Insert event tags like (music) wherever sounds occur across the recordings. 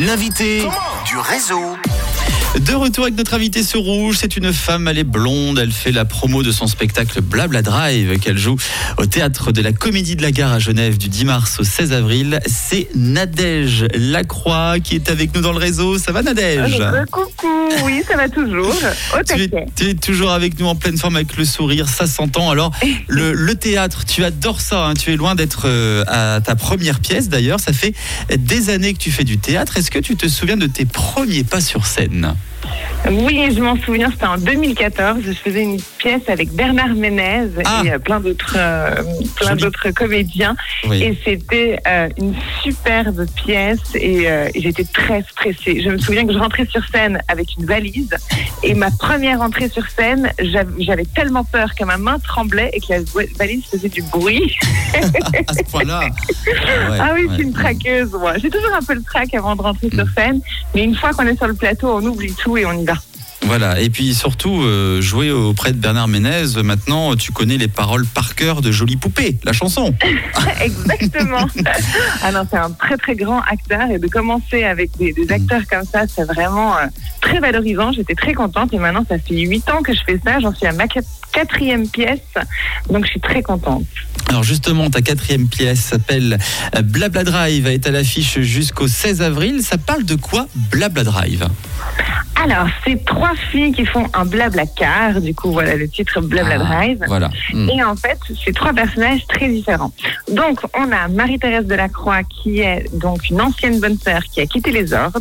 L'invité du réseau. De retour avec notre invitée sur Rouge, c'est une femme, elle est blonde, elle fait la promo de son spectacle Blabla Drive qu'elle joue au théâtre de la Comédie de la Gare à Genève du 10 mars au 16 avril. C'est Nadège Lacroix qui est avec nous dans le réseau. Ça va Nadège? Coucou, oui, ça va toujours. (laughs) Au tu es, tu es toujours avec nous en pleine forme avec le sourire, ça s'entend. Alors, (laughs) le, le théâtre, tu adores ça, hein, tu es loin d'être euh, à ta première pièce d'ailleurs. Ça fait des années que tu fais du théâtre. Est-ce que tu te souviens de tes premiers pas sur scène? Oui, je m'en souviens, c'était en 2014. Je faisais une pièce avec Bernard Ménez Ah. et euh, plein d'autres euh, plein d'autres comédiens. Oui. Et c'était euh, une superbe pièce et, euh, et j'étais très stressée. Je me souviens que je rentrais sur scène avec une valise et ma première entrée sur scène, j'av- j'avais tellement peur que ma main tremblait et que la valise faisait du bruit. (laughs) à ce point-là. Ouais, ah oui, ouais. je suis une traqueuse, moi. J'ai toujours un peu le trac avant de rentrer sur Mm. scène, mais une fois qu'on est sur le plateau, on oublie tout et on y va. Voilà, et puis surtout, euh, jouer auprès de Bernard Ménez, maintenant tu connais les paroles par cœur de Jolie Poupée, la chanson. (laughs) Exactement. ah non, c'est un très très grand acteur et de commencer avec des, des acteurs comme ça, c'est vraiment euh, très valorisant. J'étais très contente et maintenant ça fait huit ans que je fais ça. J'en suis à ma quatrième pièce, donc je suis très contente. Alors justement, ta quatrième pièce s'appelle euh, Blabla Drive, elle est à l'affiche jusqu'au 16 avril. Ça parle de quoi Blabla Drive? Alors, c'est trois filles qui font un blabla car, du coup voilà le titre Blabla Ah, Drive. Voilà. Mm. Et en fait, c'est trois personnages très différents. Donc, on a Marie-Thérèse Delacroix, qui est donc une ancienne bonne sœur qui a quitté les ordres.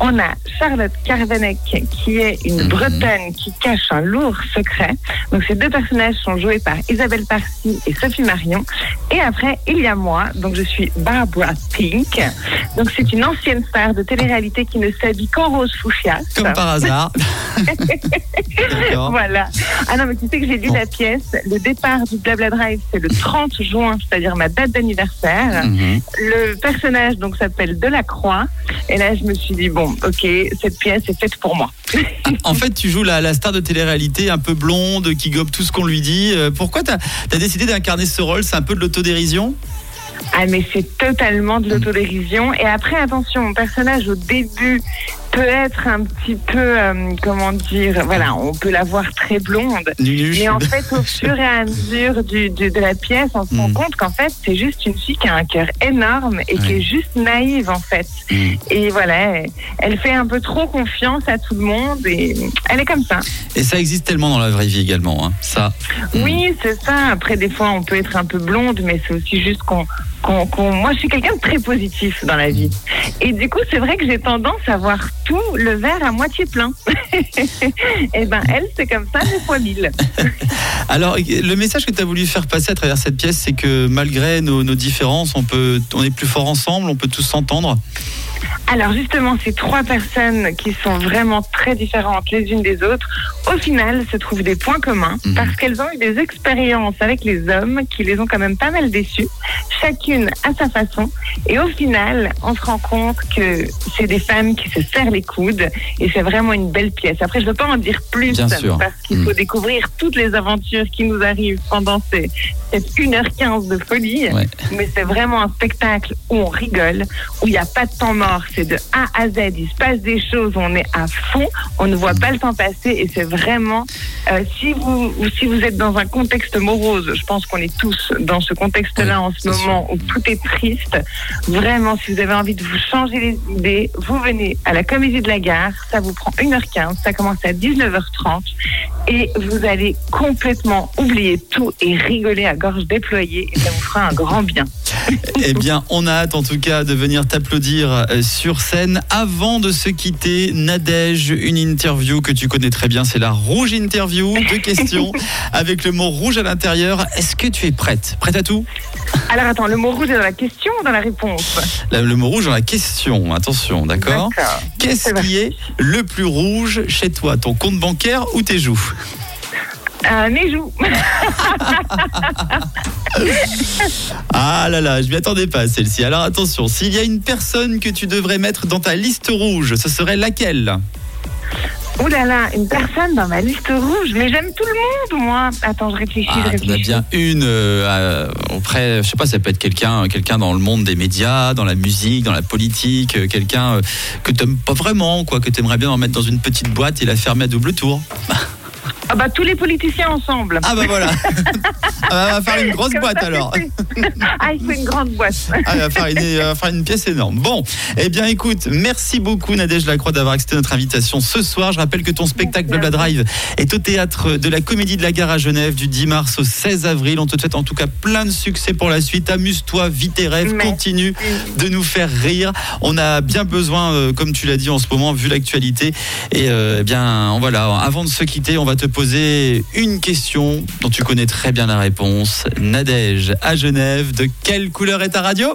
On a Charlotte Carvenec, qui est une Mhm. Bretonne qui cache un lourd secret. Donc, ces deux personnages sont joués par Isabelle Parcy et Sophie Marion. Et après, il y a moi, donc je suis Barbara Pink. Donc, c'est une ancienne star de télé-réalité qui ne s'habille qu'en rose fuchsia. Comme par hasard. (laughs) Voilà. Ah non, mais tu sais que j'ai lu Bon. la pièce. Le départ du Blabla Drive, c'est le 30 juin, c'est-à-dire ma date d'anniversaire. Mhm. Le personnage donc s'appelle Delacroix. Et là, je me suis dit, bon, ok, cette pièce est faite pour moi. En fait, tu joues la, la star de télé-réalité un peu blonde qui gobe tout ce qu'on lui dit. Euh, Pourquoi tu as, décidé d'incarner ce rôle? C'est un peu de l'autodérision? Ah, mais c'est totalement de l'autodérision. Et après, attention, mon personnage au début peut être un petit peu, euh, comment dire, voilà, on peut la voir très blonde. Mais en fait, au fur et à mesure du, du- de la pièce, on se rend Mm. compte qu'en fait, c'est juste une fille qui a un cœur énorme et qui est juste naïve, en fait. Mm. Et voilà, elle- fait un peu trop confiance à tout le monde et elle est comme ça. Et ça existe tellement dans la vraie vie également. hein. Ça. Mm. Oui, c'est ça. Après, des fois, on peut être un peu blonde, mais c'est aussi juste qu'on. Moi, je suis quelqu'un de très positif dans la vie. Et du coup, c'est vrai que j'ai tendance à voir tout le verre à moitié plein. (laughs) et ben, elle, c'est comme ça, des fois mille. (laughs) Alors, le message que tu as voulu faire passer à travers cette pièce, c'est que malgré nos, nos différences, on, peut, on est plus fort ensemble, on peut tous s'entendre. Alors justement, ces trois personnes qui sont vraiment très différentes les unes des autres, au final, se trouvent des points communs Mhm. parce qu'elles ont eu des expériences avec les hommes qui les ont quand même pas mal déçues, chacune à sa façon. Et au final, on se rend compte que c'est des femmes qui se serrent les coudes et c'est vraiment une belle pièce. Après, je ne veux pas en dire plus Bien parce qu'il Mhm. faut découvrir toutes les aventures qui nous arrivent pendant ces, cette 1h15 de folie. Ouais. Mais c'est vraiment un spectacle où on rigole, où il n'y a pas de temps mort. C'est de A à Z. Il se passe des choses, on est à fond, on ne voit pas le temps passer et c'est vraiment. euh, si, vous, ou si vous êtes dans un contexte morose, je pense qu'on est tous dans ce contexte-là en ce moment où tout est triste. Vraiment, si vous avez envie de vous changer les idées, vous venez à la Comédie de la Gare. Ça vous prend 1h15, ça commence à 19h30 et vous allez complètement oublier tout et rigoler à gorge déployée et ça vous fera un grand bien. (laughs) Eh bien, on a hâte en tout cas de venir t'applaudir euh, sur scène. Avant de se quitter, Nadège, une interview que tu connais très bien, c'est la rouge interview. Deux questions (laughs) avec le mot rouge à l'intérieur. Est-ce que tu es prête? Prête à tout? Alors attends, le mot rouge est dans la question ou dans la réponse? Le mot rouge dans la question. Attention, d'accord? Qu'est-ce qui est le plus rouge chez toi? Ton compte bancaire ou tes joues? Euh, mes joues. (laughs) Ah là là, je m'y attendais pas celle-ci. Alors attention, s'il y a une personne que tu devrais mettre dans ta liste rouge, ce serait laquelle? Ouh là là, une personne dans ma liste rouge. Mais j'aime tout le monde, moi. Attends, je réfléchis, Ah, je t'en as réfléchis. bien une euh, auprès, je sais pas, ça peut être quelqu'un, quelqu'un dans le monde des médias, dans la musique, dans la politique, euh, quelqu'un euh, que t'aimes pas vraiment, quoi, que t'aimerais bien en mettre dans une petite boîte et la fermer à double tour. (laughs) Ah bah tous les politiciens ensemble. Ah bah voilà. (laughs) Ah bah, on va faire une grosse Comme boîte ça, alors. c'est (laughs) ah, il faut une grande boîte. Ah, il va faire une, faire pièce énorme. Bon, eh bien écoute, merci beaucoup Nadège Lacroix d'avoir accepté notre invitation ce soir. Je rappelle que ton spectacle Blabla Drive est au théâtre de la Comédie de la Gare à Genève du 10 mars au 16 avril. On te souhaite en tout cas plein de succès pour la suite. Amuse-toi, vis tes rêves, Merci. continue de nous faire rire. On a bien besoin, euh, comme tu l'as dit en ce moment, vu l'actualité. Et euh, eh bien, voilà, avant de se quitter, on va te poser une question dont tu connais très bien la réponse. Nadège à Genève, de quelle couleur est ta radio?